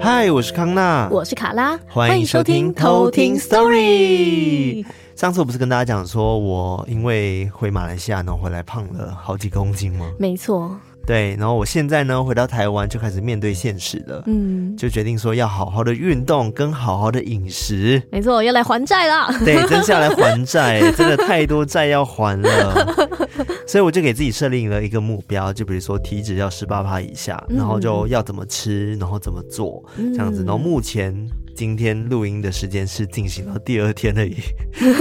嗨，我是康娜，我是卡拉，欢迎收听偷听 Story。上次我不是跟大家讲说，我因为回马来西亚，然后回来胖了好几公斤吗？没错。对，然后我现在呢，回到台湾就开始面对现实了，嗯，就决定说要好好的运动跟好好的饮食。没错，要来还债了。对，真是要来还债，真的太多债要还了，所以我就给自己设定了一个目标，就比如说体脂要十八趴以下，然后就要怎么吃，然后怎么做，这样子。然后目前。今天录音的时间是进行到第二天而已，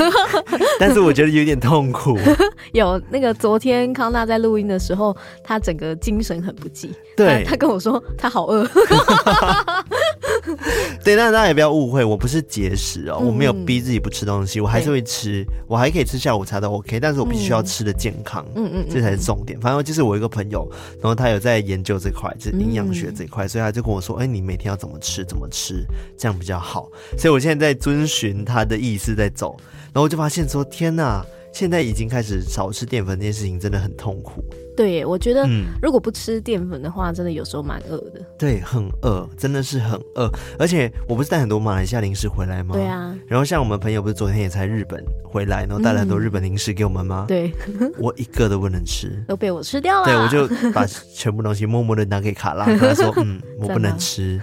但是我觉得有点痛苦。有那个昨天康纳在录音的时候，他整个精神很不济。对，他跟我说他好饿。对，但大家也不要误会，我不是节食哦，我没有逼自己不吃东西，我还是会吃，我还可以吃下午茶都 OK，但是我必须要吃的健康，嗯嗯，这才是重点。反正就是我一个朋友，然后他有在研究这块，就是营养学这块，所以他就跟我说，哎，你每天要怎么吃，怎么吃，这样比较好。所以我现在在遵循他的意思在走，然后我就发现说，天哪，现在已经开始少吃淀粉这件事情真的很痛苦。对耶，我觉得如果不吃淀粉的话，真的有时候蛮饿的。对，很饿，真的是很饿。而且我不是带很多马来西亚零食回来吗？对啊。然后像我们朋友不是昨天也才日本回来，然后带了很多日本零食给我们吗？嗯、对，我一个都不能吃，都被我吃掉了。对，我就把全部东西默默的拿给卡拉，跟他说：“ 嗯，我不能吃。”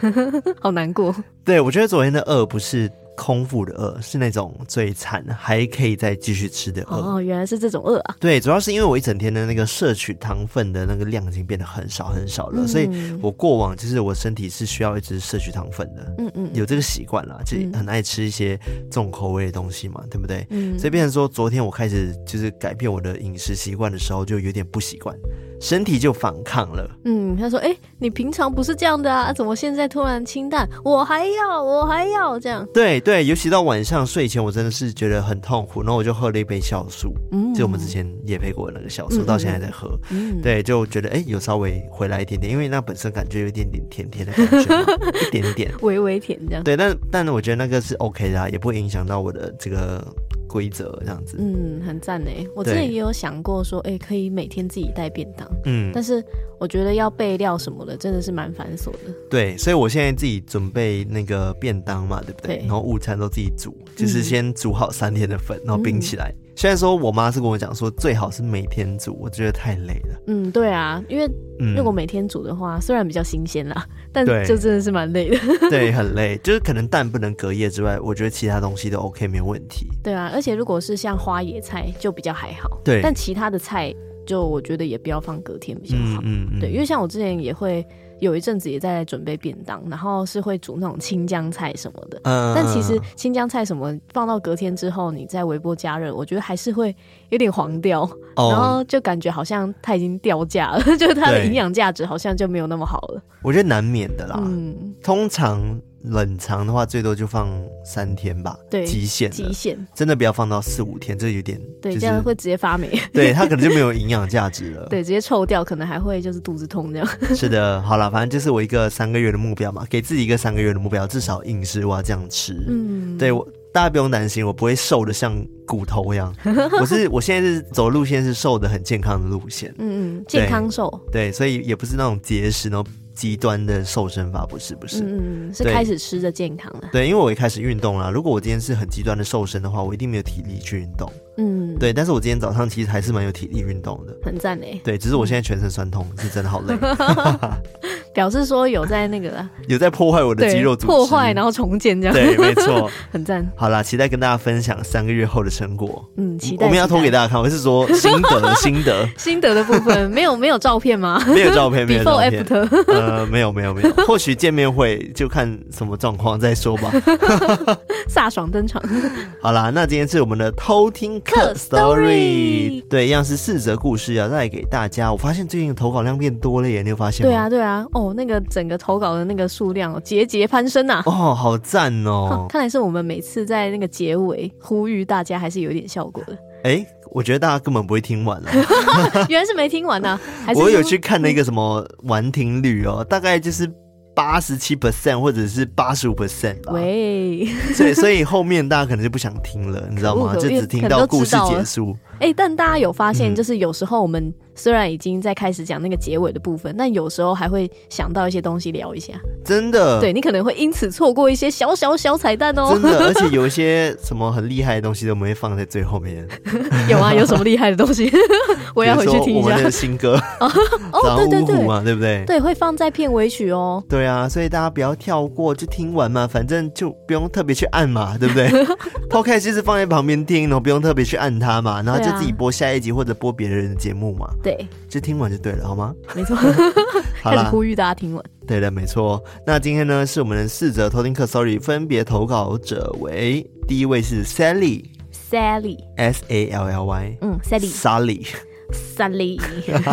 好难过。对，我觉得昨天的饿不是。空腹的饿是那种最惨，还可以再继续吃的饿。哦，原来是这种饿啊！对，主要是因为我一整天的那个摄取糖分的那个量已经变得很少很少了，嗯、所以我过往就是我身体是需要一直摄取糖分的。嗯嗯，有这个习惯啦，就很爱吃一些重口味的东西嘛，对不对？嗯，所以变成说，昨天我开始就是改变我的饮食习惯的时候，就有点不习惯。身体就反抗了。嗯，他说：“哎、欸，你平常不是这样的啊，怎么现在突然清淡？我还要，我还要这样。”对对，尤其到晚上睡前，我真的是觉得很痛苦。然后我就喝了一杯酵素，嗯，就我们之前也配过的那个酵素，嗯、到现在还在喝。嗯，对，就觉得哎、欸，有稍微回来一点点，因为那本身感觉有一点点甜甜的感觉，一点点，微微甜这样。对，但但我觉得那个是 OK 的，啊也不会影响到我的这个。规则这样子，嗯，很赞呢。我之前也有想过说，哎、欸，可以每天自己带便当，嗯，但是我觉得要备料什么的，真的是蛮繁琐的。对，所以我现在自己准备那个便当嘛，对不对？对，然后午餐都自己煮，就是先煮好三天的粉，然后冰起来。嗯虽然说我妈是跟我讲说最好是每天煮，我觉得太累了。嗯，对啊，因为如果每天煮的话，嗯、虽然比较新鲜啦，但就真的是蛮累的。对，很累，就是可能蛋不能隔夜之外，我觉得其他东西都 OK 没有问题。对啊，而且如果是像花野菜就比较还好。对，但其他的菜就我觉得也不要放隔天比较好。嗯，嗯，嗯对，因为像我之前也会。有一阵子也在准备便当，然后是会煮那种青江菜什么的。嗯，但其实青江菜什么放到隔天之后，你在微波加热，我觉得还是会有点黄掉，哦、然后就感觉好像它已经掉价了，就是它的营养价值好像就没有那么好了。我觉得难免的啦。嗯，通常。冷藏的话，最多就放三天吧，对，极限，极限，真的不要放到四五天，这有点，对，这样会直接发霉，对，它可能就没有营养价值了，对，直接臭掉，可能还会就是肚子痛这样。是的，好了，反正就是我一个三个月的目标嘛，给自己一个三个月的目标，至少饮食我要这样吃，嗯，对我，大家不用担心，我不会瘦的像骨头一样，我是我现在是走路线是瘦的很健康的路线，嗯嗯，健康瘦，对，所以也不是那种节食然后。极端的瘦身法不是不是，嗯，是开始吃的健康了。对，因为我一开始运动啦。如果我今天是很极端的瘦身的话，我一定没有体力去运动。嗯，对。但是我今天早上其实还是蛮有体力运动的，很赞诶。对，只是我现在全身酸痛，是真的好累。表示说有在那个 有在破坏我的肌肉组织，破坏然后重建这样。对，没错，很赞。好啦，期待跟大家分享三个月后的成果。嗯，期待。我们要偷给大家看，我是说心得，心得，心得的部分没有没有照片吗？没有照片，没有照片。呃，没有没有没有。或许见面会就看什么状况再说吧。飒爽登场。好啦，那今天是我们的偷听客 story，对，一样是四则故事要带给大家。我发现最近的投稿量变多了耶，你有发现吗？对啊，对啊。哦，那个整个投稿的那个数量节节攀升呐。哦，好赞哦！看来是我们每次在那个结尾呼吁大家，还是有点效果的。哎、欸，我觉得大家根本不会听完了。原来是没听完呢、啊。还是 我有去看那个什么完听率哦，大概就是。八十七 percent 或者是八十五 percent 吧。喂，所以所以后面大家可能就不想听了，你知道吗？就只听到故事结束。哎、欸，但大家有发现，就是有时候我们虽然已经在开始讲那个结尾的部分，但有时候还会想到一些东西聊一下。真的，对，你可能会因此错过一些小小小彩蛋哦。真的，而且有一些什么很厉害的东西都没会放在最后面。有啊，有什么厉害的东西？我要回去听一下。我们的新歌 哦，哦，对对对，嘛，对不对？对，会放在片尾曲哦。对啊，所以大家不要跳过，就听完嘛，反正就不用特别去按嘛，对不对？Podcast 就是放在旁边听，然后不用特别去按它嘛，然后就自己播下一集或者播别人的节目嘛。对，就听完就对了，好吗？没错，开始呼吁大家听完。对的，没错。那今天呢，是我们的四则偷听课，sorry，分别投稿者为第一位是 Sally，Sally，S A L L Y，嗯，Sally，Sally。Sally，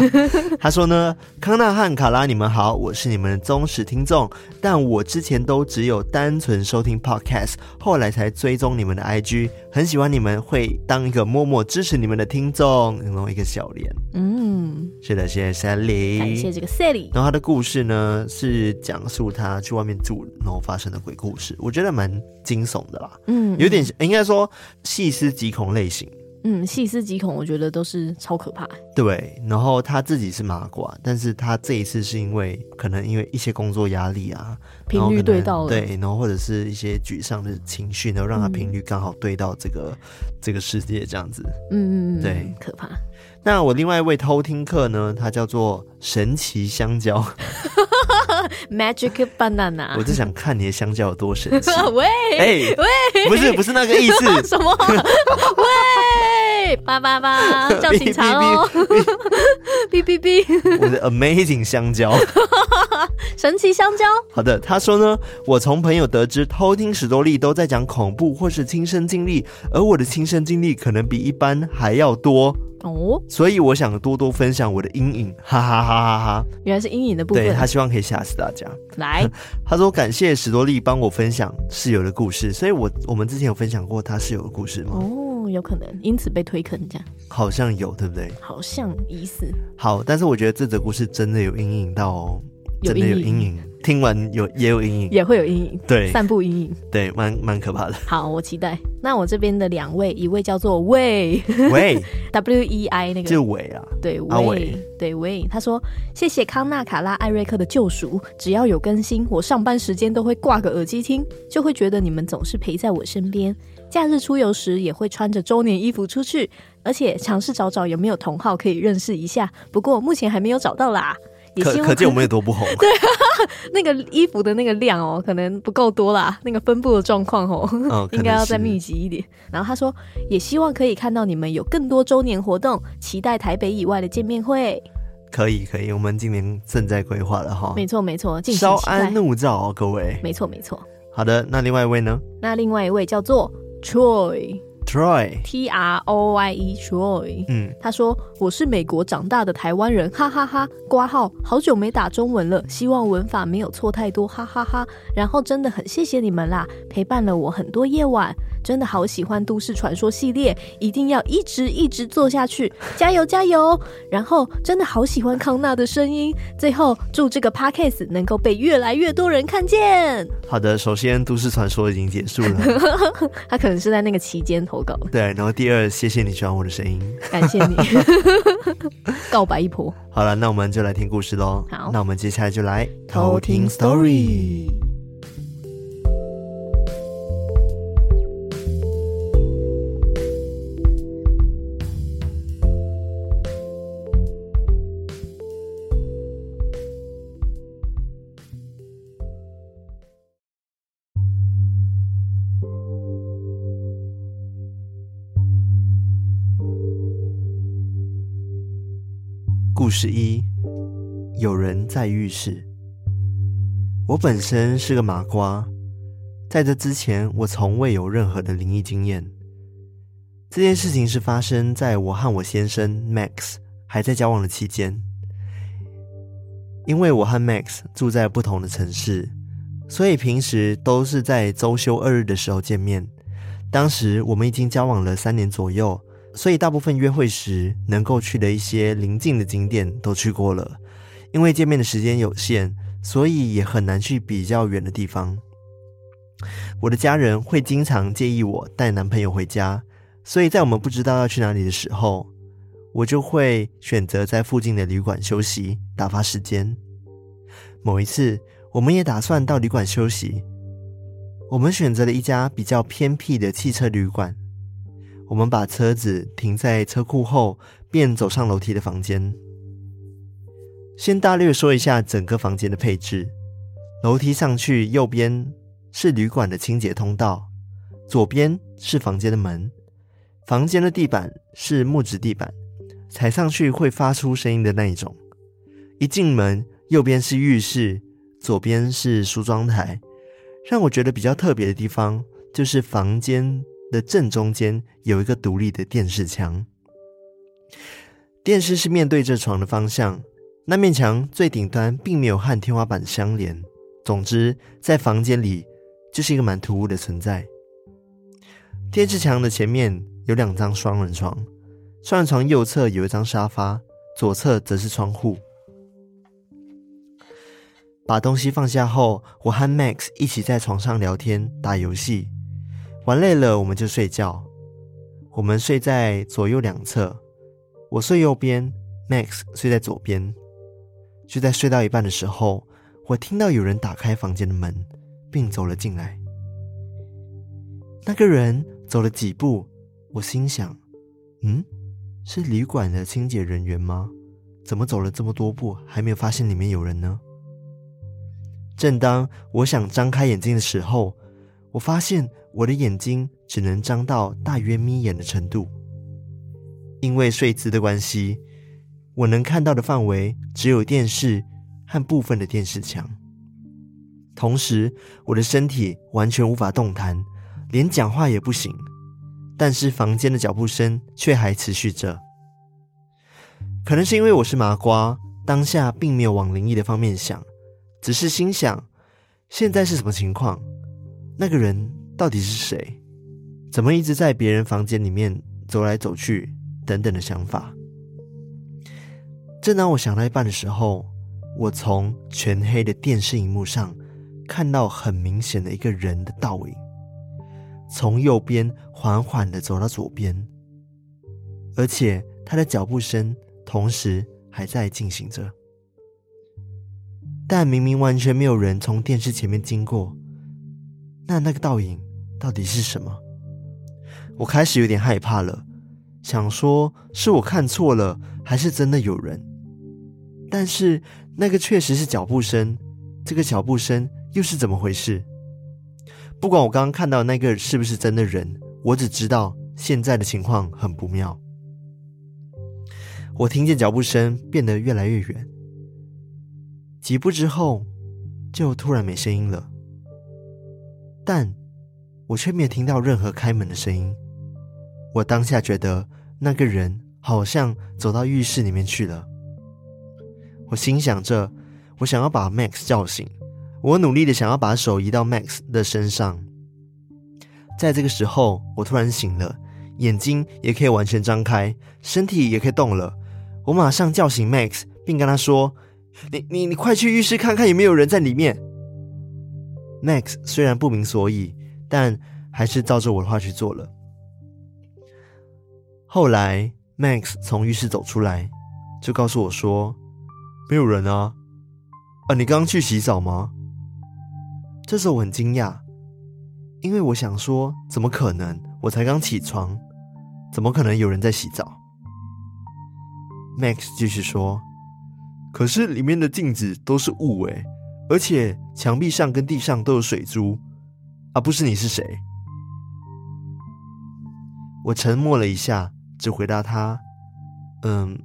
他说呢，康纳和卡拉，你们好，我是你们的忠实听众，但我之前都只有单纯收听 Podcast，后来才追踪你们的 IG，很喜欢你们，会当一个默默支持你们的听众，然后一个小脸，嗯，是的，谢谢 Sally，感谢这个 Sally。然后他的故事呢，是讲述他去外面住，然后发生的鬼故事，我觉得蛮惊悚的啦，嗯，有点应该说细思极恐类型。嗯，细思极恐，我觉得都是超可怕。对，然后他自己是麻瓜，但是他这一次是因为可能因为一些工作压力啊，频率对到了，对，然后或者是一些沮丧的情绪，然后让他频率刚好对到这个、嗯、这个世界这样子。嗯嗯嗯，对，可怕。那我另外一位偷听客呢，他叫做神奇香蕉，Magic Banana。我只想看你的香蕉有多神奇。喂，哎、欸、喂，不是不是那个意思。什么？喂，叭叭叭，叫警察哦！哔哔哔，我的 Amazing 香蕉，神奇香蕉。好的，他说呢，我从朋友得知偷听史多利都在讲恐怖或是亲身经历，而我的亲身经历可能比一般还要多。哦，所以我想多多分享我的阴影，哈哈哈哈哈！原来是阴影的部分，对，他希望可以吓死大家。来，他说感谢史多利帮我分享室友的故事，所以我我们之前有分享过他室友的故事吗？哦，有可能，因此被推坑这样，好像有，对不对？好像疑似。好，但是我觉得这则故事真的有阴影到哦，真的有阴影。听完有也有阴影，也会有阴影，对，散布阴影，对，蛮蛮可怕的。好，我期待。那我这边的两位，一位叫做魏魏 W E I 那个，就伟啊，对，魏，对魏。他说：“谢谢康纳、卡拉、艾瑞克的救赎，只要有更新，我上班时间都会挂个耳机听，就会觉得你们总是陪在我身边。假日出游时也会穿着周年衣服出去，而且尝试找找有没有同好可以认识一下。不过目前还没有找到啦。”可可见我们有多不红。对，那个衣服的那个量哦，可能不够多啦。那个分布的状况哦，哦 应该要再密集一点。然后他说，也希望可以看到你们有更多周年活动，期待台北以外的见面会。可以，可以，我们今年正在规划了哈。没错，没错，稍安勿躁哦，各位。没错，没错。好的，那另外一位呢？那另外一位叫做 Troy。Troy，T R O Y E，Troy。嗯，他说我是美国长大的台湾人，哈哈哈，哈。挂号，好久没打中文了，希望文法没有错太多，哈哈哈，哈。然后真的很谢谢你们啦，陪伴了我很多夜晚。真的好喜欢都市传说系列，一定要一直一直做下去，加油加油！然后真的好喜欢康纳的声音。最后祝这个 podcast 能够被越来越多人看见。好的，首先都市传说已经结束了，他可能是在那个期间投稿。对，然后第二，谢谢你喜欢我的声音，感谢你，告白一波。好了，那我们就来听故事喽。好，那我们接下来就来偷听 story。十一，有人在浴室。我本身是个麻瓜，在这之前，我从未有任何的灵异经验。这件事情是发生在我和我先生 Max 还在交往的期间。因为我和 Max 住在不同的城市，所以平时都是在周休二日的时候见面。当时我们已经交往了三年左右。所以大部分约会时能够去的一些邻近的景点都去过了，因为见面的时间有限，所以也很难去比较远的地方。我的家人会经常建议我带男朋友回家，所以在我们不知道要去哪里的时候，我就会选择在附近的旅馆休息，打发时间。某一次，我们也打算到旅馆休息，我们选择了一家比较偏僻的汽车旅馆。我们把车子停在车库后，便走上楼梯的房间。先大略说一下整个房间的配置：楼梯上去，右边是旅馆的清洁通道，左边是房间的门。房间的地板是木质地板，踩上去会发出声音的那一种。一进门，右边是浴室，左边是梳妆台。让我觉得比较特别的地方，就是房间的正中间有一个独立的电视墙，电视是面对着床的方向。那面墙最顶端并没有和天花板相连。总之，在房间里就是一个蛮突兀的存在。电视墙的前面有两张双人床，双人床右侧有一张沙发，左侧则是窗户。把东西放下后，我和 Max 一起在床上聊天、打游戏，玩累了我们就睡觉。我们睡在左右两侧，我睡右边，Max 睡在左边。就在睡到一半的时候，我听到有人打开房间的门，并走了进来。那个人走了几步，我心想：“嗯，是旅馆的清洁人员吗？怎么走了这么多步，还没有发现里面有人呢？”正当我想张开眼睛的时候，我发现我的眼睛只能张到大约眯眼的程度，因为睡姿的关系。我能看到的范围只有电视和部分的电视墙，同时我的身体完全无法动弹，连讲话也不行。但是房间的脚步声却还持续着。可能是因为我是麻瓜，当下并没有往灵异的方面想，只是心想：现在是什么情况？那个人到底是谁？怎么一直在别人房间里面走来走去？等等的想法。正当我想到一半的时候，我从全黑的电视荧幕上看到很明显的一个人的倒影，从右边缓缓的走到左边，而且他的脚步声同时还在进行着。但明明完全没有人从电视前面经过，那那个倒影到底是什么？我开始有点害怕了，想说是我看错了，还是真的有人？但是那个确实是脚步声，这个脚步声又是怎么回事？不管我刚刚看到那个是不是真的人，我只知道现在的情况很不妙。我听见脚步声变得越来越远，几步之后就突然没声音了，但我却没有听到任何开门的声音。我当下觉得那个人好像走到浴室里面去了。我心想着，我想要把 Max 叫醒，我努力的想要把手移到 Max 的身上。在这个时候，我突然醒了，眼睛也可以完全张开，身体也可以动了。我马上叫醒 Max，并跟他说：“你、你、你快去浴室看看有没有人在里面。”Max 虽然不明所以，但还是照着我的话去做了。后来，Max 从浴室走出来，就告诉我说。没有人啊！啊，你刚刚去洗澡吗？这时候我很惊讶，因为我想说，怎么可能？我才刚起床，怎么可能有人在洗澡？Max 继续说：“可是里面的镜子都是雾诶，而且墙壁上跟地上都有水珠，啊，不是你是谁？”我沉默了一下，只回答他：“嗯，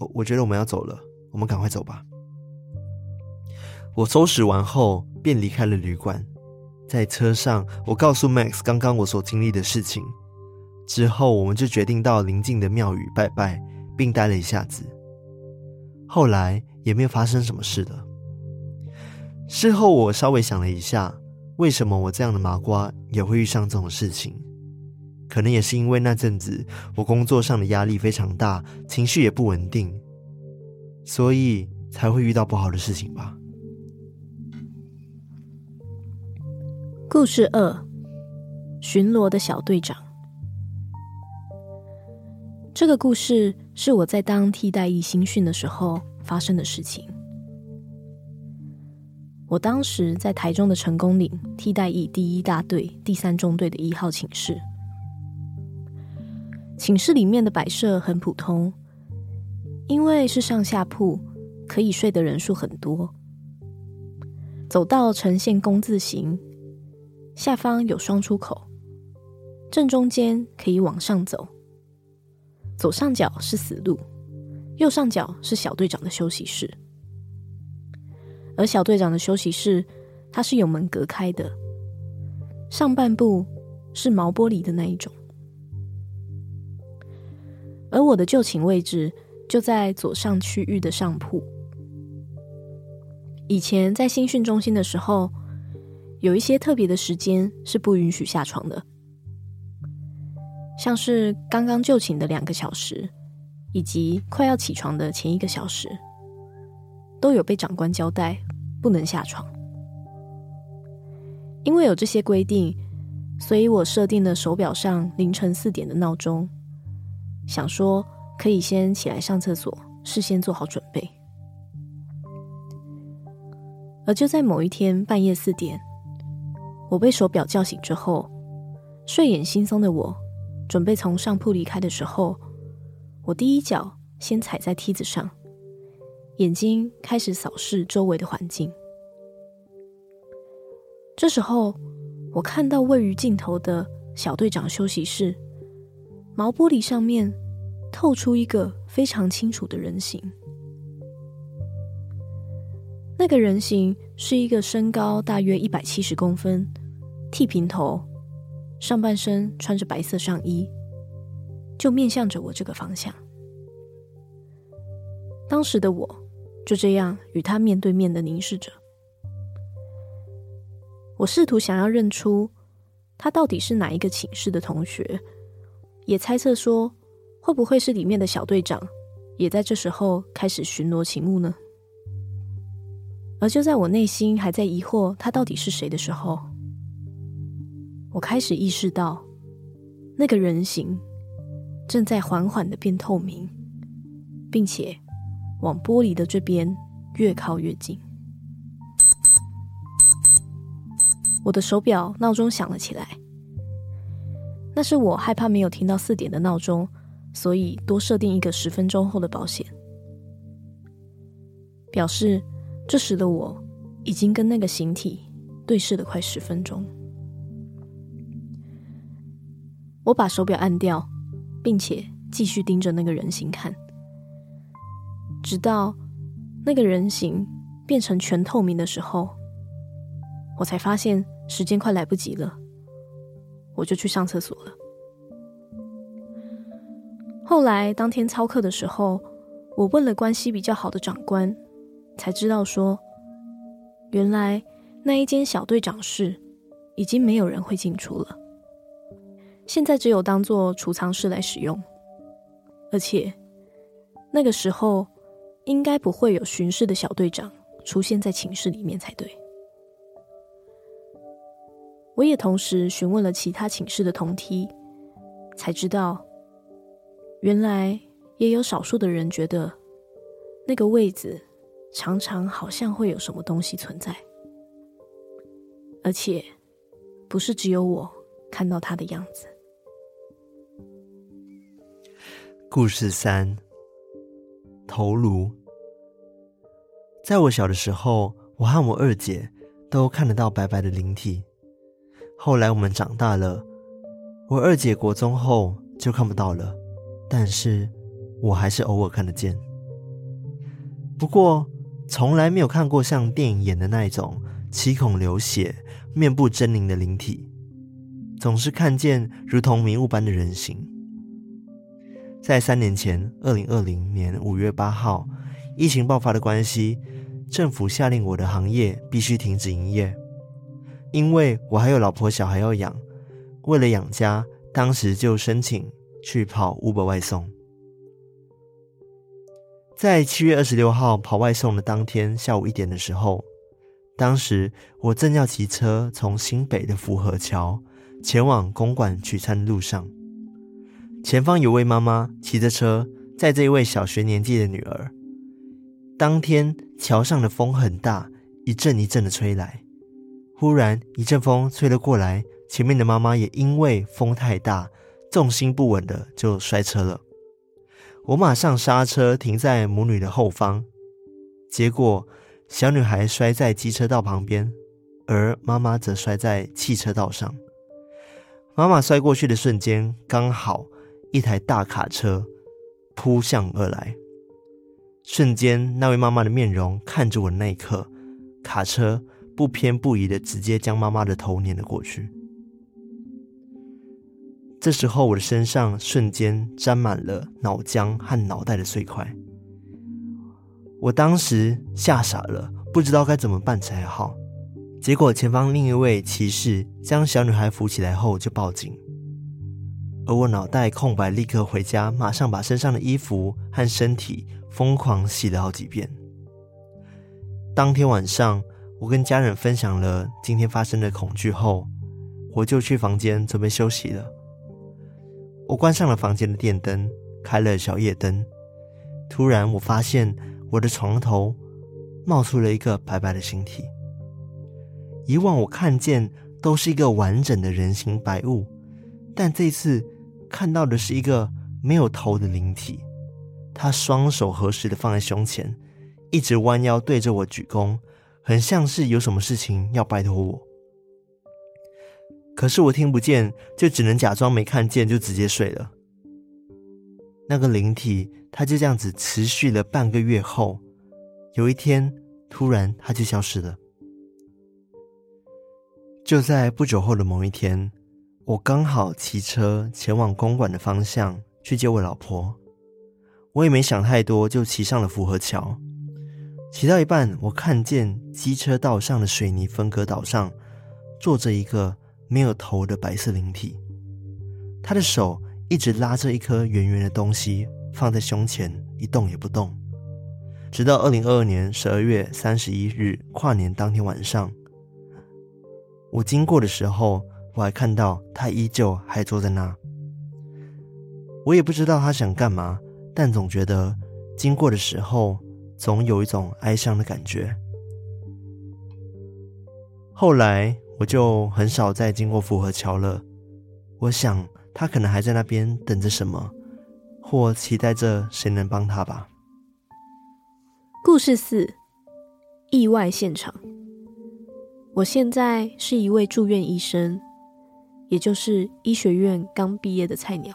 我我觉得我们要走了。”我们赶快走吧。我收拾完后便离开了旅馆。在车上，我告诉 Max 刚刚我所经历的事情。之后，我们就决定到邻近的庙宇拜拜，并待了一下子。后来也没有发生什么事了。事后我稍微想了一下，为什么我这样的麻瓜也会遇上这种事情，可能也是因为那阵子我工作上的压力非常大，情绪也不稳定。所以才会遇到不好的事情吧。故事二，巡逻的小队长。这个故事是我在当替代役新训的时候发生的事情。我当时在台中的成功岭替代役第一大队第三中队的一号寝室，寝室里面的摆设很普通，因为是上下铺，可以睡的人数很多。走道呈现工字形。下方有双出口，正中间可以往上走。左上角是死路，右上角是小队长的休息室。而小队长的休息室，它是有门隔开的，上半部是毛玻璃的那一种。而我的就寝位置就在左上区域的上铺。以前在新训中心的时候，有一些特别的时间是不允许下床的，像是刚刚就寝的两个小时，以及快要起床的前一个小时，都有被长官交代不能下床。因为有这些规定，所以我设定了手表上凌晨四点的闹钟，想说可以先起来上厕所，事先做好准备。而就在某一天半夜四点。我被手表叫醒之后，睡眼惺忪的我，准备从上铺离开的时候，我第一脚先踩在梯子上，眼睛开始扫视周围的环境。这时候，我看到位于尽头的小队长休息室，毛玻璃上面透出一个非常清楚的人形。那个人形是一个身高大约一百七十公分，剃平头，上半身穿着白色上衣，就面向着我这个方向。当时的我就这样与他面对面的凝视着。我试图想要认出他到底是哪一个寝室的同学，也猜测说会不会是里面的小队长，也在这时候开始巡逻勤务呢？而就在我内心还在疑惑他到底是谁的时候，我开始意识到，那个人形正在缓缓的变透明，并且往玻璃的这边越靠越近。我的手表闹钟响了起来，那是我害怕没有听到四点的闹钟，所以多设定一个十分钟后的保险，表示。这时的我已经跟那个形体对视了快十分钟。我把手表按掉，并且继续盯着那个人形看，直到那个人形变成全透明的时候，我才发现时间快来不及了，我就去上厕所了。后来当天操课的时候，我问了关系比较好的长官。才知道说，原来那一间小队长室已经没有人会进出了，现在只有当做储藏室来使用，而且那个时候应该不会有巡视的小队长出现在寝室里面才对。我也同时询问了其他寝室的同梯，才知道原来也有少数的人觉得那个位子。常常好像会有什么东西存在，而且不是只有我看到他的样子。故事三：头颅。在我小的时候，我和我二姐都看得到白白的灵体。后来我们长大了，我二姐国中后就看不到了，但是我还是偶尔看得见。不过。从来没有看过像电影演的那一种七孔流血、面部狰狞的灵体，总是看见如同迷雾般的人形。在三年前，二零二零年五月八号，疫情爆发的关系，政府下令我的行业必须停止营业，因为我还有老婆小孩要养，为了养家，当时就申请去跑 Uber 外送。在七月二十六号跑外送的当天下午一点的时候，当时我正要骑车从新北的福和桥前往公馆取餐的路上，前方有位妈妈骑着车载着一位小学年纪的女儿。当天桥上的风很大，一阵一阵的吹来。忽然一阵风吹了过来，前面的妈妈也因为风太大，重心不稳的就摔车了。我马上刹车停在母女的后方，结果小女孩摔在机车道旁边，而妈妈则摔在汽车道上。妈妈摔过去的瞬间，刚好一台大卡车扑向而来。瞬间，那位妈妈的面容看着我那一刻，卡车不偏不倚的直接将妈妈的头碾了过去。这时候，我的身上瞬间沾满了脑浆和脑袋的碎块。我当时吓傻了，不知道该怎么办才好。结果，前方另一位骑士将小女孩扶起来后就报警，而我脑袋空白，立刻回家，马上把身上的衣服和身体。疯狂洗了好几遍。当天晚上，我跟家人分享了今天发生的恐惧后，我就去房间准备休息了。我关上了房间的电灯，开了小夜灯。突然，我发现我的床头冒出了一个白白的形体。以往我看见都是一个完整的人形白物，但这次看到的是一个没有头的灵体。他双手合十的放在胸前，一直弯腰对着我鞠躬，很像是有什么事情要拜托我。可是我听不见，就只能假装没看见，就直接睡了。那个灵体，他就这样子持续了半个月后，有一天突然他就消失了。就在不久后的某一天，我刚好骑车前往公馆的方向去接我老婆。我也没想太多，就骑上了福和桥。骑到一半，我看见机车道上的水泥分隔岛上坐着一个没有头的白色灵体，他的手一直拉着一颗圆圆的东西放在胸前，一动也不动。直到二零二二年十二月三十一日跨年当天晚上，我经过的时候，我还看到他依旧还坐在那。我也不知道他想干嘛。但总觉得经过的时候，总有一种哀伤的感觉。后来我就很少再经过福和桥了。我想他可能还在那边等着什么，或期待着谁能帮他吧。故事四：意外现场。我现在是一位住院医生，也就是医学院刚毕业的菜鸟。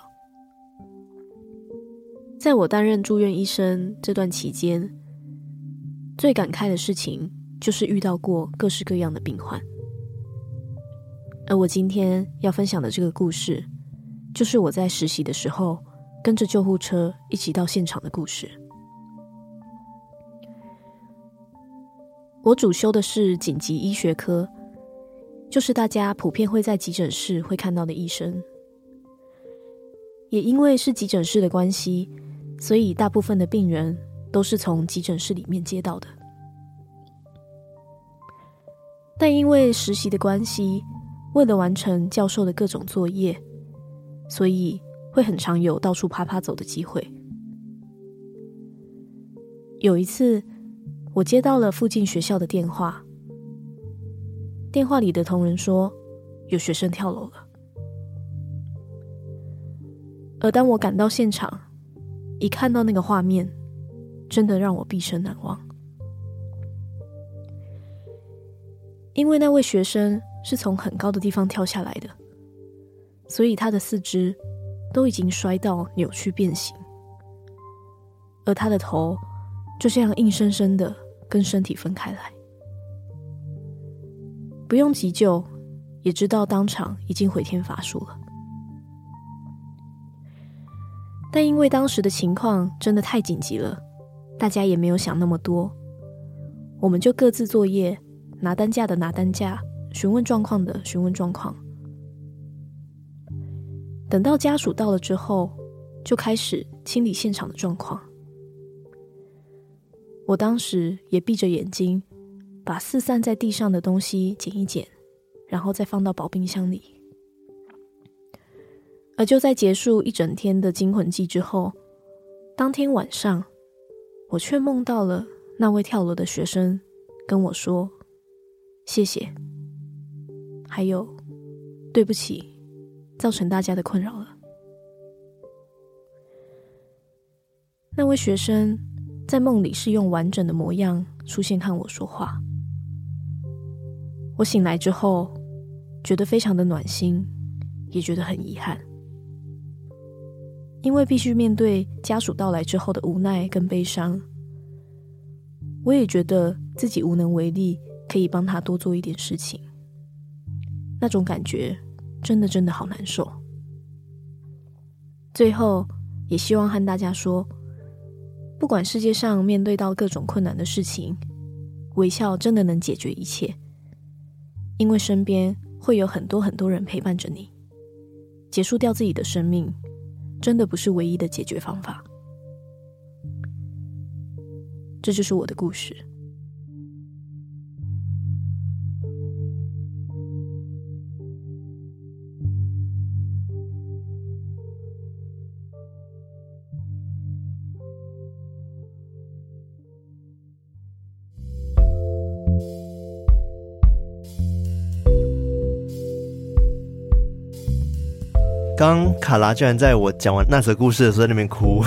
在我担任住院医生这段期间，最感慨的事情就是遇到过各式各样的病患。而我今天要分享的这个故事，就是我在实习的时候跟着救护车一起到现场的故事。我主修的是紧急医学科，就是大家普遍会在急诊室会看到的医生。也因为是急诊室的关系。所以，大部分的病人都是从急诊室里面接到的。但因为实习的关系，为了完成教授的各种作业，所以会很常有到处爬爬走的机会。有一次，我接到了附近学校的电话，电话里的同仁说有学生跳楼了。而当我赶到现场，一看到那个画面，真的让我毕生难忘。因为那位学生是从很高的地方跳下来的，所以他的四肢都已经摔到扭曲变形，而他的头就这样硬生生的跟身体分开来，不用急救，也知道当场已经回天乏术了。但因为当时的情况真的太紧急了，大家也没有想那么多，我们就各自作业，拿担架的拿担架，询问状况的询问状况。等到家属到了之后，就开始清理现场的状况。我当时也闭着眼睛，把四散在地上的东西捡一捡，然后再放到保冰箱里。而就在结束一整天的惊魂记之后，当天晚上，我却梦到了那位跳楼的学生跟我说：“谢谢，还有对不起，造成大家的困扰了。”那位学生在梦里是用完整的模样出现和我说话。我醒来之后，觉得非常的暖心，也觉得很遗憾。因为必须面对家属到来之后的无奈跟悲伤，我也觉得自己无能为力，可以帮他多做一点事情。那种感觉真的真的好难受。最后，也希望和大家说，不管世界上面对到各种困难的事情，微笑真的能解决一切，因为身边会有很多很多人陪伴着你。结束掉自己的生命。真的不是唯一的解决方法。这就是我的故事。刚卡拉居然在我讲完那则故事的时候在那边哭，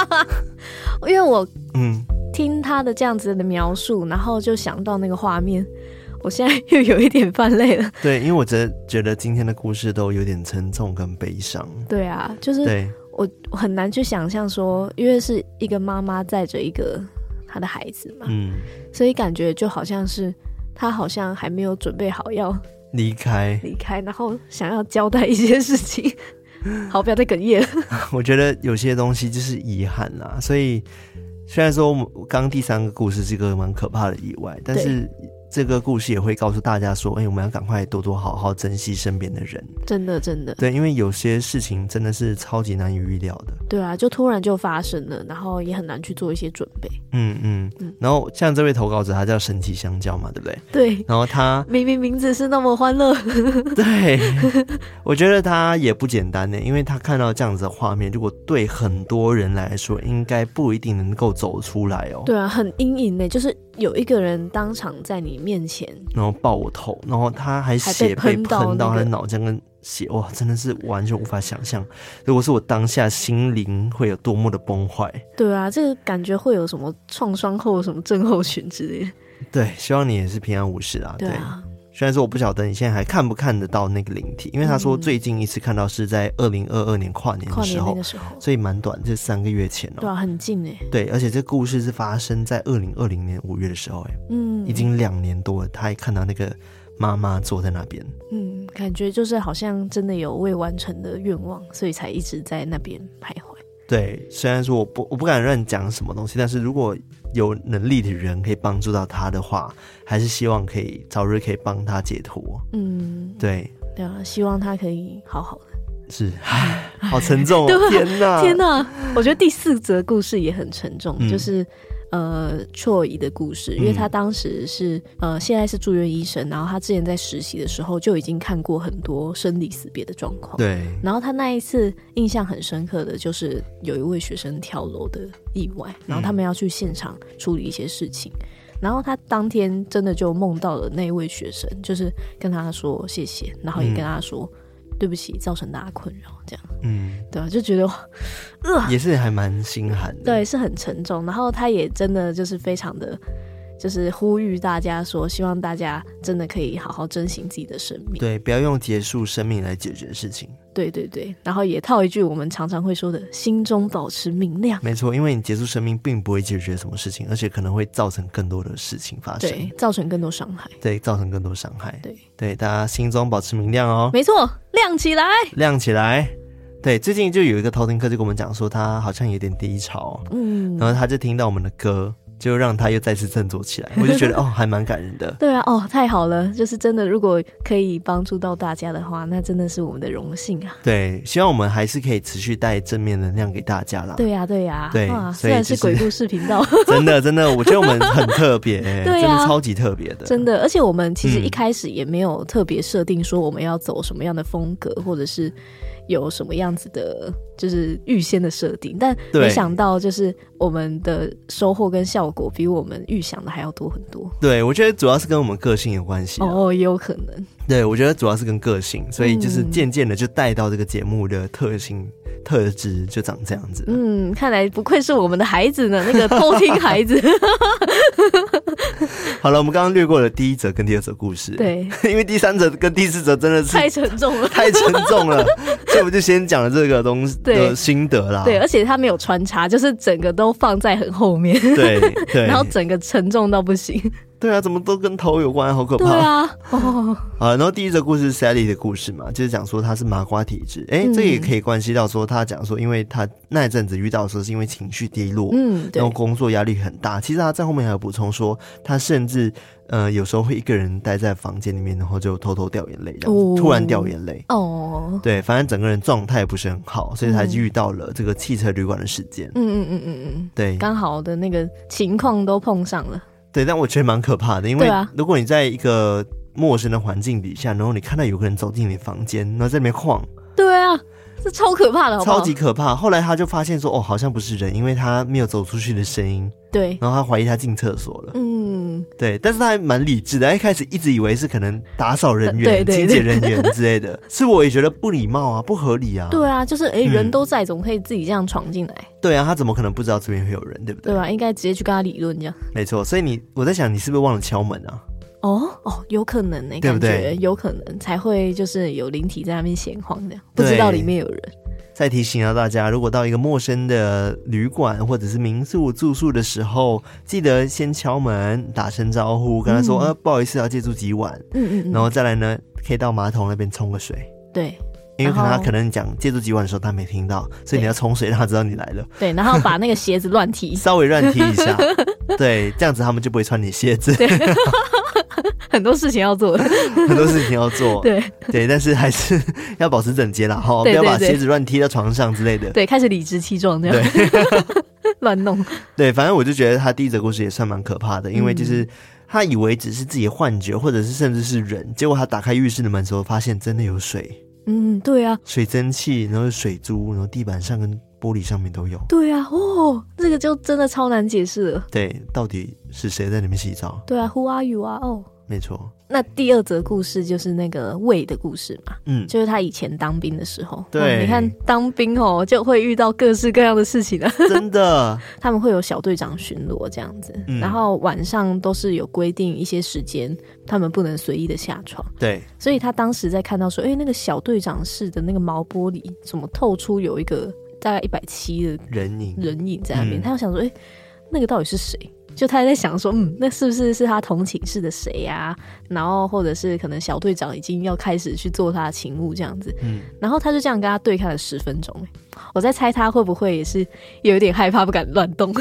因为我嗯听他的这样子的描述，然后就想到那个画面，我现在又有一点泛泪了。对，因为我觉得觉得今天的故事都有点沉重跟悲伤。对啊，就是我很难去想象说，因为是一个妈妈载着一个她的孩子嘛，嗯，所以感觉就好像是她好像还没有准备好要。离开，离开，然后想要交代一些事情，好，不要再哽咽了。我觉得有些东西就是遗憾啦，所以虽然说我们刚刚第三个故事是一个蛮可怕的意外，但是。这个故事也会告诉大家说：“哎，我们要赶快多多好好珍惜身边的人。”真的，真的。对，因为有些事情真的是超级难以预料的。对啊，就突然就发生了，然后也很难去做一些准备。嗯嗯嗯。然后像这位投稿者，他叫神奇香蕉嘛，对不对？对。然后他明明名字是那么欢乐。对。我觉得他也不简单呢，因为他看到这样子的画面，如果对很多人来说，应该不一定能够走出来哦。对啊，很阴影呢，就是。有一个人当场在你面前，然后爆我头，然后他还血被喷到他的脑浆跟血，哇，真的是完全无法想象。如果是我当下心灵会有多么的崩坏。对啊，这个感觉会有什么创伤后什么症候群之类的。对，希望你也是平安无事啊。对啊。虽然说我不晓得你现在还看不看得到那个灵体，因为他说最近一次看到是在二零二二年跨年的时候，的时候所以蛮短，这三个月前哦、喔。对啊，很近哎。对，而且这故事是发生在二零二零年五月的时候哎，嗯，已经两年多了，他还看到那个妈妈坐在那边，嗯，感觉就是好像真的有未完成的愿望，所以才一直在那边徘徊。对，虽然说我不我不敢乱讲什么东西，但是如果有能力的人可以帮助到他的话，还是希望可以早日可以帮他解脱。嗯，对，对啊，希望他可以好好的。是，唉，好沉重哦！天哪，天哪！我觉得第四则故事也很沉重，嗯、就是。呃，错疑的故事，因为他当时是、嗯、呃，现在是住院医生，然后他之前在实习的时候就已经看过很多生离死别的状况。对。然后他那一次印象很深刻的就是有一位学生跳楼的意外，然后他们要去现场处理一些事情，嗯、然后他当天真的就梦到了那一位学生，就是跟他说谢谢，然后也跟他说。嗯对不起，造成大家困扰，这样，嗯，对啊，就觉得，呃，也是还蛮心寒的，对，是很沉重。然后他也真的就是非常的，就是呼吁大家说，希望大家真的可以好好珍惜自己的生命，对，不要用结束生命来解决事情。对对对，然后也套一句我们常常会说的“心中保持明亮”。没错，因为你结束生命并不会解决什么事情，而且可能会造成更多的事情发生，对，造成更多伤害。对，造成更多伤害。对对，大家心中保持明亮哦。没错，亮起来，亮起来。对，最近就有一个偷听客就跟我们讲说，他好像有点低潮，嗯，然后他就听到我们的歌。就让他又再次振作起来，我就觉得哦，还蛮感人的。对啊，哦，太好了，就是真的，如果可以帮助到大家的话，那真的是我们的荣幸啊。对，希望我们还是可以持续带正面能量给大家啦。对呀、啊，对呀、啊，对，虽然是鬼故事频道，真的真的，我觉得我们很特别、欸，对、啊，真的超级特别的，真的。而且我们其实一开始也没有特别设定说我们要走什么样的风格，或者是。有什么样子的，就是预先的设定，但没想到就是我们的收获跟效果比我们预想的还要多很多。对，我觉得主要是跟我们个性有关系哦，也有可能。对，我觉得主要是跟个性，所以就是渐渐的就带到这个节目的特性、嗯、特质就长这样子。嗯，看来不愧是我们的孩子呢，那个偷听孩子。好了，我们刚刚略过了第一则跟第二则故事，对，因为第三则跟第四则真的是太沉重了，太沉重了，所以我们就先讲了这个东西的心得啦。对，而且它没有穿插，就是整个都放在很后面，对对，然后整个沉重到不行。对啊，怎么都跟头有关，好可怕。对啊，哦，啊，然后第一则故事是 Sally 的故事嘛，就是讲说他是麻瓜体质，哎、欸，这也可以关系到说他讲说，因为他那一阵子遇到的时候是因为情绪低落，嗯，然后工作压力很大。其实他在后面还有补充说，他甚至呃有时候会一个人待在房间里面，然后就偷偷掉眼泪，这样子、哦、突然掉眼泪。哦，对，反正整个人状态不是很好，所以他遇到了这个汽车旅馆的事件。嗯嗯嗯嗯嗯，对，刚好的那个情况都碰上了。对，但我觉得蛮可怕的，因为如果你在一个陌生的环境底下，然后你看到有个人走进你房间，然后在那边晃，对啊，这超可怕的好好，超级可怕。后来他就发现说，哦，好像不是人，因为他没有走出去的声音。对，然后他怀疑他进厕所了。嗯，对，但是他还蛮理智的，他一开始一直以为是可能打扫人员、清洁人员之类的，是我也觉得不礼貌啊，不合理啊。对啊，就是哎，人都在，怎么可以自己这样闯进来？对啊，他怎么可能不知道这边会有人，对不对？对吧？应该直接去跟他理论这样。没错，所以你我在想，你是不是忘了敲门啊？哦哦，有可能呢，对不对？有可能才会就是有灵体在那边闲晃这样，不知道里面有人。再提醒到大家，如果到一个陌生的旅馆或者是民宿住宿的时候，记得先敲门，打声招呼，跟他说：“呃、不好意思，要借住几晚。”嗯嗯嗯，然后再来呢，可以到马桶那边冲个水。对，因为可能他可能讲借住几晚的时候，他没听到，所以你要冲水让他知道你来了。对，然后把那个鞋子乱踢，稍微乱踢一下，对，这样子他们就不会穿你鞋子。对。很多事情要做，很多事情要做，对。对，但是还是要保持整洁啦，哈，不要把鞋子乱踢到床上之类的。对，开始理直气壮这样，对，乱弄。对，反正我就觉得他第一则故事也算蛮可怕的，因为就是他以为只是自己的幻觉，或者是甚至是人，结果他打开浴室的门之后，发现真的有水。嗯，对啊，水蒸气，然后水珠，然后地板上跟玻璃上面都有。对啊，哦，这个就真的超难解释了。对，到底是谁在里面洗澡？对啊，Who are you 啊？哦。没错，那第二则故事就是那个魏的故事嘛，嗯，就是他以前当兵的时候，对，嗯、你看当兵哦，就会遇到各式各样的事情啊，真的，他们会有小队长巡逻这样子，嗯、然后晚上都是有规定一些时间，他们不能随意的下床，对，所以他当时在看到说，哎，那个小队长室的那个毛玻璃怎么透出有一个大概一百七的人影，人影在那边，嗯、他就想说，哎，那个到底是谁？就他在想说，嗯，那是不是是他同寝室的谁呀、啊？然后或者是可能小队长已经要开始去做他的勤务这样子，嗯，然后他就这样跟他对看了十分钟。我在猜他会不会也是有一点害怕，不敢乱动。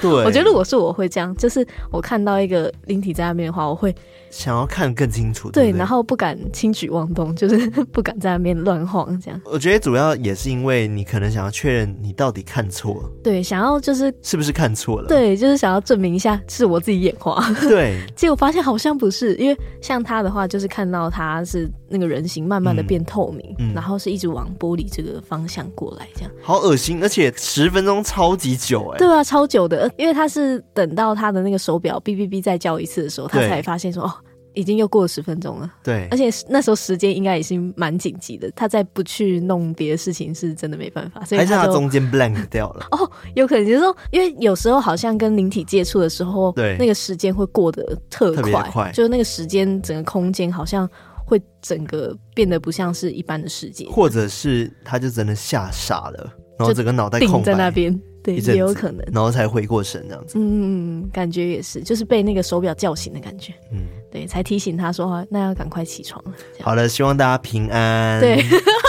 对，我觉得如果是我会这样，就是我看到一个灵体在那边的话，我会。想要看更清楚，对，对，对，然后不敢轻举妄动，就是不敢在那边乱晃这样。我觉得主要也是因为你可能想要确认你到底看错了，对，想要就是是不是看错了，对，就是想要证明一下是我自己眼花，对。结果发现好像不是，因为像他的话，就是看到他是那个人形慢慢的变透明，嗯嗯、然后是一直往玻璃这个方向过来，这样。好恶心，而且十分钟超级久哎。对啊，超久的，因为他是等到他的那个手表哔哔哔再叫一次的时候，他才发现说哦。已经又过了十分钟了，对，而且那时候时间应该已经蛮紧急的，他再不去弄别的事情是真的没办法，所以还是他中间 blank 掉了。哦，有可能就是说，因为有时候好像跟灵体接触的时候，对，那个时间会过得特快，特快，就是那个时间整个空间好像会整个变得不像是一般的世界，或者是他就真的吓傻了，然后整个脑袋空在那边。对，也有可能，然后才回过神这样子。嗯，感觉也是，就是被那个手表叫醒的感觉。嗯，对，才提醒他说，那要赶快起床。好了，希望大家平安，对，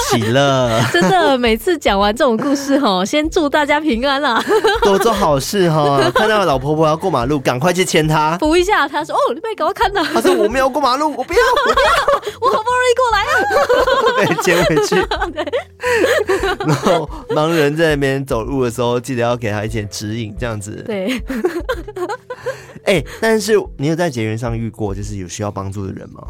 喜乐。真的，每次讲完这种故事哈，先祝大家平安啦，多做好事哈。看到老婆婆要过马路，赶快去牵她，扶一下。他说：“哦，你别赶快看到。”他说：“我没有过马路，我不要，我不要，我好不容易过来了。”被，牵回去。对。然后盲人在那边走路的时候，记得要给他一点指引，这样子。对。哎、欸，但是你有在捷运上遇过就是有需要帮助的人吗？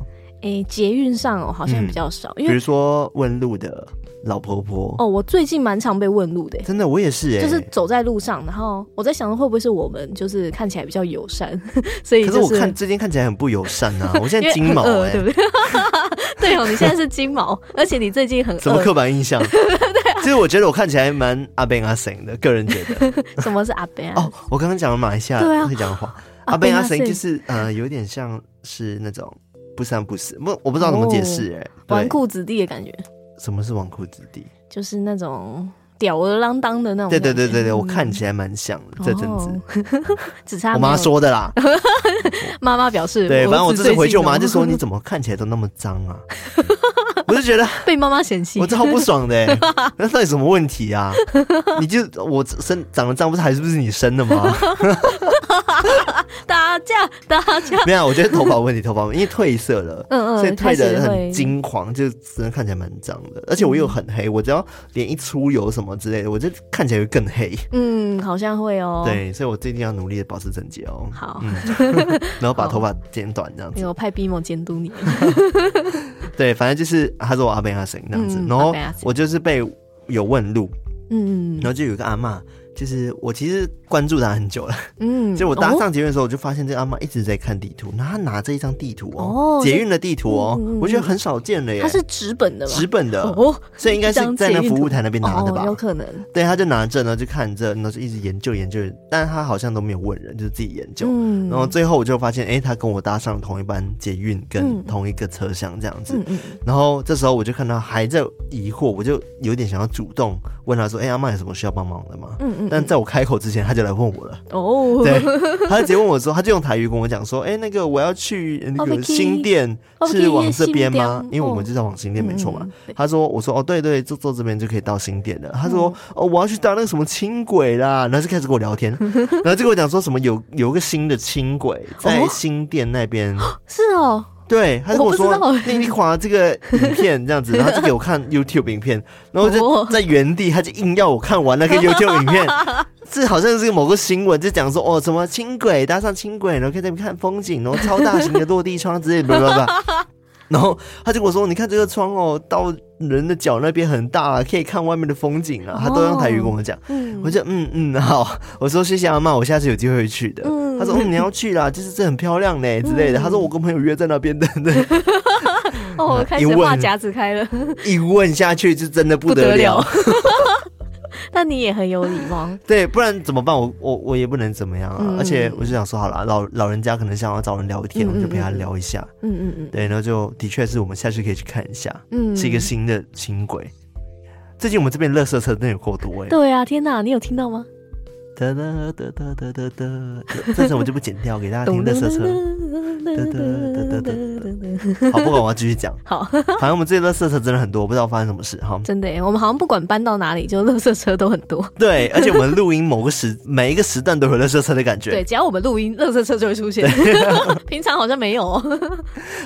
哎、欸，捷运上哦，好像比较少，嗯、因为比如说问路的老婆婆哦，我最近蛮常被问路的，真的，我也是哎，就是走在路上，然后我在想会不会是我们就是看起来比较友善，所以、就是、可是我看最近看起来很不友善啊，我现在金毛哎，对不对？对哦，你现在是金毛，而且你最近很什么刻板印象？对啊，其实我觉得我看起来蛮阿贝阿婶的，个人觉得。什么是阿扁？哦，我刚刚讲了马来西亚会讲的话。阿贝阿神就是呃，有点像是那种不三不四，不我不知道怎么解释哎，纨绔子弟的感觉。什么是纨绔子弟？就是那种吊儿郎当的那种。对对对对对，我看起来蛮像的这阵子。只差我妈说的啦。妈妈表示，对，反正我这次回去，我妈就说：“你怎么看起来都那么脏啊？”我就觉得被妈妈嫌弃，我超不爽的。那到底什么问题啊？你就我生长得脏，不是还是不是你生的吗？打架打架，没有，我觉得头发问题，头发因为褪色了，嗯嗯，所以褪的很金黄，就真的看起来蛮脏的。而且我又很黑，我只要脸一出油什么之类的，我就看起来会更黑。嗯，好像会哦。对，所以我最近要努力的保持整洁哦。好，然后把头发剪短这样子。我派 BMO 监督你。对，反正就是他说我阿贝阿神那样子，然后我就是被有问路，嗯，然后就有一个阿嬷。就是我其实关注他很久了，嗯，就我搭上捷运的时候，我就发现这阿妈一直在看地图，然后他拿着一张地图哦，捷运的地图哦，我觉得很少见了耶。他是纸本的吗？纸本的哦，所以应该是在那服务台那边拿的吧？有可能。对，他就拿着呢，就看着，然后就一直研究研究，但是他好像都没有问人，就是自己研究。嗯，然后最后我就发现，哎，他跟我搭上同一班捷运，跟同一个车厢这样子。嗯，然后这时候我就看到还在疑惑，我就有点想要主动问他说：“哎，阿妈有什么需要帮忙的吗？”嗯嗯。但在我开口之前，他就来问我了。哦，对，他就直接问我说，他就用台语跟我讲说：“哎，那个我要去那个新店，是往这边吗？因为我们就在往新店，没错嘛。”他说：“我说哦，对对，坐坐这边就可以到新店了。”他说：“哦，我要去搭那个什么轻轨啦。”然后就开始跟我聊天，然后就跟我讲说什么有有一个新的轻轨在新店那边。是哦。对，他跟我说：“你你滑这个影片这样子，然后就给我看 YouTube 影片，然后就在原地，他就硬要我看完那个 YouTube 影片。这好像是某个新闻，就讲说哦，什么轻轨搭上轻轨，然后可以在那边看风景，然后超大型的落地窗之类的，吧吧吧。然后他就跟我说：你看这个窗哦，到人的脚那边很大，可以看外面的风景啊。他都用台语跟我讲，我就嗯嗯好，我说谢谢阿妈，我下次有机会会去的。”他说：“嗯，你要去啦，就是这很漂亮呢之类的。”他说：“我跟朋友约在那边的。”对，哦，开始话匣子开了，一问下去就真的不得了。但你也很有礼貌，对，不然怎么办？我我我也不能怎么样啊。而且我就想说，好了，老老人家可能想要找人聊天，我们就陪他聊一下。嗯嗯嗯，对，然后就的确是我们下次可以去看一下，嗯，是一个新的轻轨。最近我们这边垃圾车真的有够多哎。对啊，天哪，你有听到吗？哒哒哒哒哒哒哒，这次我就不剪掉，给大家听垃圾车。哒哒哒哒哒，好，不管我要继续讲。好，反正我们这些垃圾车真的很多，不知道发生什么事哈。真的耶，我们好像不管搬到哪里，就垃圾车都很多。对，而且我们录音某个时每一个时段都有垃圾车的感觉。对，只要我们录音，垃圾车就会出现。平常好像没有。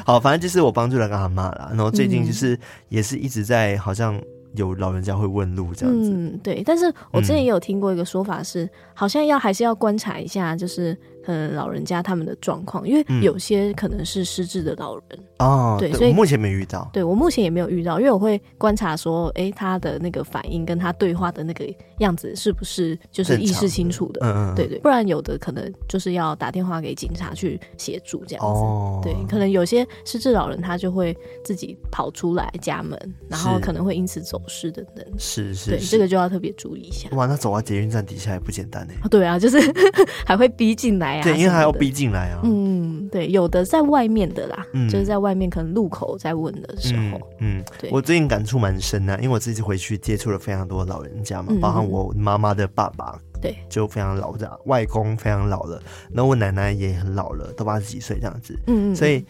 好，反正就是我帮助了个阿妈啦，然后最近就是也是一直在好像。有老人家会问路这样子，嗯，对。但是我之前也有听过一个说法是，嗯、好像要还是要观察一下，就是。可能老人家他们的状况，因为有些可能是失智的老人哦，对，所以目前没遇到。对，我目前也没有遇到，因为我会观察说，哎，他的那个反应跟他对话的那个样子是不是就是意识清楚的？嗯嗯，对对，不然有的可能就是要打电话给警察去协助这样子。哦，对，可能有些失智老人他就会自己跑出来家门，然后可能会因此走失等等。是是，对，这个就要特别注意一下。哇，那走到捷运站底下也不简单呢。对啊，就是 还会逼进来。来啊。对，因为还要逼进来啊。嗯，对，有的在外面的啦，嗯、就是在外面可能路口在问的时候。嗯，嗯对。我最近感触蛮深的，因为我自己回去接触了非常多老人家嘛，嗯、包含我妈妈的爸爸，对，就非常老的，外公非常老了，然后我奶奶也很老了，都八十几岁这样子。嗯嗯。所以。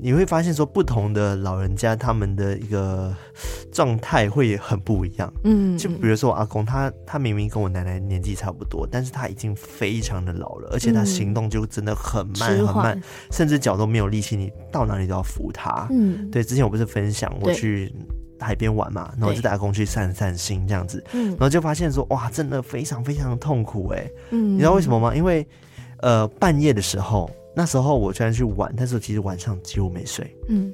你会发现说，不同的老人家他们的一个状态会很不一样。嗯，就比如说我阿公，他他明明跟我奶奶年纪差不多，但是他已经非常的老了，而且他行动就真的很慢很慢，甚至脚都没有力气，你到哪里都要扶他。嗯，对，之前我不是分享我去海边玩嘛，然后就带阿公去散散心这样子，嗯，然后就发现说，哇，真的非常非常的痛苦哎。嗯，你知道为什么吗？因为呃半夜的时候。那时候我虽然去玩，但是我其实晚上几乎没睡。嗯，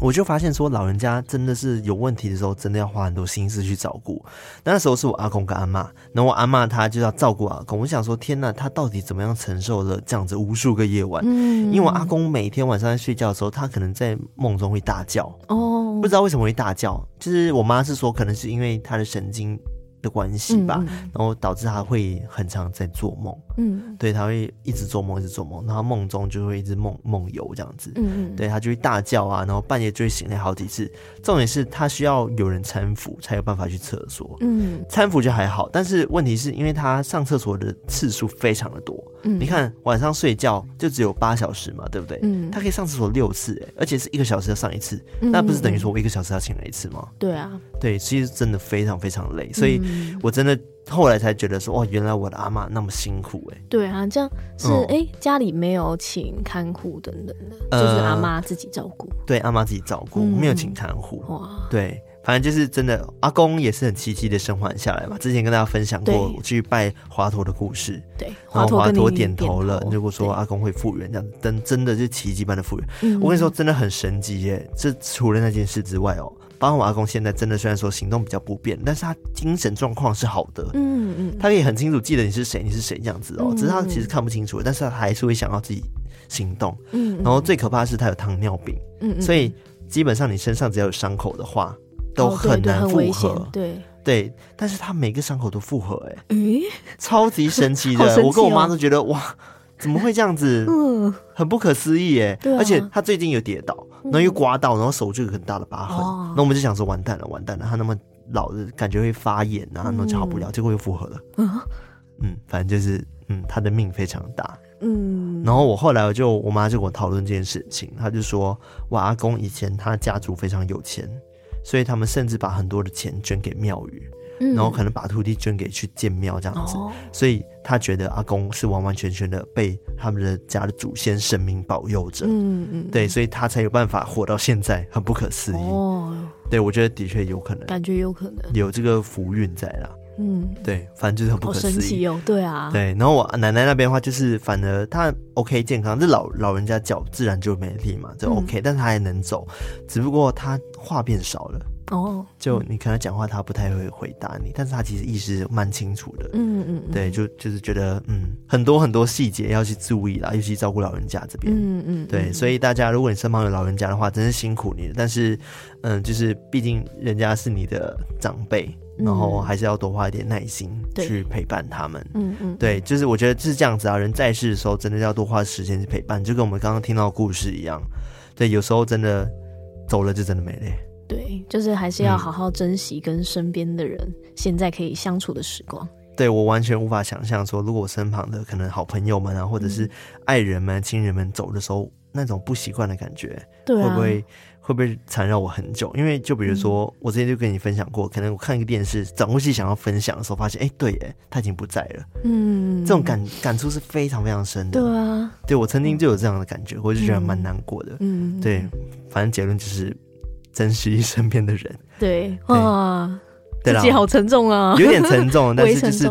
我就发现说，老人家真的是有问题的时候，真的要花很多心思去照顾。那时候是我阿公跟阿妈，然后我阿妈她就要照顾阿公。我想说，天哪，他到底怎么样承受了这样子无数个夜晚？嗯，因为我阿公每天晚上在睡觉的时候，他可能在梦中会大叫。哦，不知道为什么会大叫，就是我妈是说，可能是因为他的神经。的关系吧，嗯、然后导致他会很常在做梦，嗯，对，他会一直做梦，一直做梦，然后梦中就会一直梦梦游这样子，嗯，对，他就会大叫啊，然后半夜就会醒来好几次。重点是他需要有人搀扶才有办法去厕所，嗯，搀扶就还好，但是问题是因为他上厕所的次数非常的多，嗯，你看晚上睡觉就只有八小时嘛，对不对？嗯，他可以上厕所六次，哎，而且是一个小时要上一次，嗯、那不是等于说我一个小时要请来一次吗？对啊，对，其实真的非常非常累，所以。我真的后来才觉得说，哇，原来我的阿妈那么辛苦哎。对啊，这样是哎、嗯欸，家里没有请看护等等的，呃、就是阿妈自己照顾。对，阿妈自己照顾，没有请看护。哇，对，反正就是真的，阿公也是很奇迹的生还下来嘛。之前跟大家分享过我去拜华佗的故事，对，然后华佗点头了，如果说阿公会复原，这样真真的就奇迹般的复原。嗯、我跟你说，真的很神奇耶！这除了那件事之外哦。包括我阿公现在真的虽然说行动比较不便，但是他精神状况是好的。嗯嗯，他可以很清楚记得你是谁，你是谁这样子哦。只是他其实看不清楚，但是他还是会想要自己行动。嗯，然后最可怕的是他有糖尿病。嗯，所以基本上你身上只要有伤口的话，都很难复合。对对，但是他每个伤口都复合，哎，诶，超级神奇的。我跟我妈都觉得哇，怎么会这样子？嗯，很不可思议哎。而且他最近有跌倒。然后又刮到，然后手就有很大的疤痕。那、哦、我们就想说，完蛋了，完蛋了，他那么老的感觉会发炎啊，然后就好不了，嗯、结果又复合了。嗯，嗯，反正就是，嗯，他的命非常大。嗯，然后我后来我就我妈就跟我讨论这件事情，她就说，我阿公以前他家族非常有钱，所以他们甚至把很多的钱捐给庙宇。然后可能把土地捐给去建庙这样子，哦、所以他觉得阿公是完完全全的被他们的家的祖先神明保佑着，嗯嗯，对，所以他才有办法活到现在，很不可思议。哦，对，我觉得的确有可能，感觉有可能有这个福运在啦。嗯，对，反正就是很不可思议。神奇哦，对啊，对。然后我奶奶那边的话，就是反而她 OK 健康，这老老人家脚自然就没力嘛，就 OK，、嗯、但是她还能走，只不过她话变少了。哦，就你可能讲话，他不太会回答你，但是他其实意识蛮清楚的。嗯嗯，对，就就是觉得嗯，很多很多细节要去注意啦，尤其照顾老人家这边。嗯嗯，对，所以大家如果你身旁有老人家的话，真是辛苦你了。但是嗯，就是毕竟人家是你的长辈，然后还是要多花一点耐心去陪伴他们。嗯嗯，对，就是我觉得就是这样子啊，人在世的时候真的要多花时间去陪伴，就跟我们刚刚听到的故事一样。对，有时候真的走了就真的没了。对，就是还是要好好珍惜跟身边的人现在可以相处的时光。对，我完全无法想象说，如果我身旁的可能好朋友们啊，或者是爱人们、亲人们走的时候，那种不习惯的感觉，对啊，会不会会不会缠绕我很久？因为就比如说，嗯，我之前就跟你分享过，可能我看一个电视，转过去想要分享的时候，发现哎，对，哎，他已经不在了。嗯，这种感感触是非常非常深的。对啊，对我曾经就有这样的感觉，我就觉得蛮难过的。嗯，对，反正结论就是。珍惜身边的人，对哇，自己好沉重啊，有点沉重，但是就是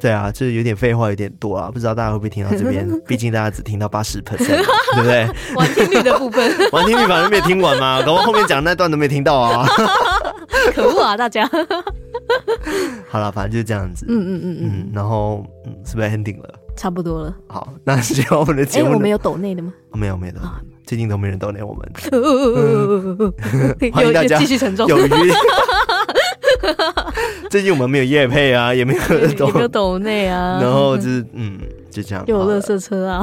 对啊，就是有点废话有点多啊，不知道大家会不会听到这边？毕竟大家只听到八十 percent，对不对？完听率的部分，完听率反正没听完嘛，搞不好后面讲那段都没听到啊，可恶啊，大家。好了，反正就是这样子，嗯嗯嗯嗯，然后嗯，是不是 ending 了？差不多了。好，那喜欢我们的节目，我们有抖内的吗？没有，没有。最近都没人抖内我们，欢迎大家继续沉重。有余，最近我们没有夜配啊，也没有 抖，没有抖内啊。然后就是，嗯，就这样。又有乐色车啊。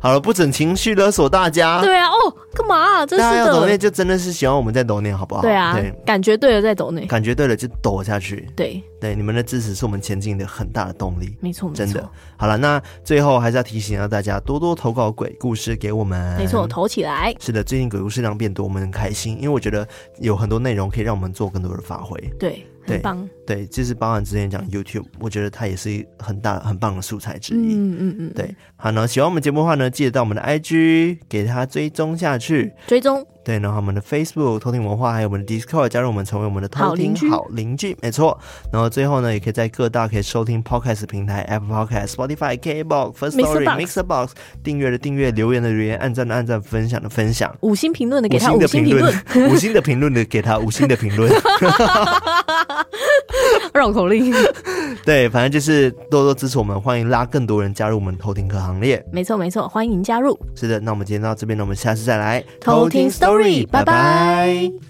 好了，不准情绪勒索大家。对啊，哦，干嘛、啊？真是的。大家要抖内就真的是希望我们在抖内，好不好？对啊，对，感觉对了再抖内，感觉对了就抖下去。对对，你们的支持是我们前进的很大的动力。没错，真的。好了，那最后还是要提醒到大家，多多投稿鬼故事给我们。没错，投起来。是的，最近鬼故事量变多，我们很开心，因为我觉得有很多内容可以让我们做更多的发挥。对。很棒，对，就是包含之前讲 YouTube，我觉得它也是很大很棒的素材之一。嗯嗯嗯，对。好呢，喜欢我们节目的话呢，记得到我们的 IG 给它追踪下去，追踪。对，然后我们的 Facebook 偷听文化，还有我们的 Discord 加入我们，成为我们的偷听好邻居，没错。然后最后呢，也可以在各大可以收听 Podcast 平台，Apple Podcast、Spotify、K Box、First Story、Mixer Box 订阅的订阅，留言的留言，按赞的按赞，分享的分享，五星评论的给他五星评论，五星的评论的给他五星的评论。绕口令，对，反正就是多多支持我们，欢迎拉更多人加入我们偷听课行列。没错没错，欢迎加入。是的，那我们今天到这边呢，我们下次再来偷听 Story，拜拜。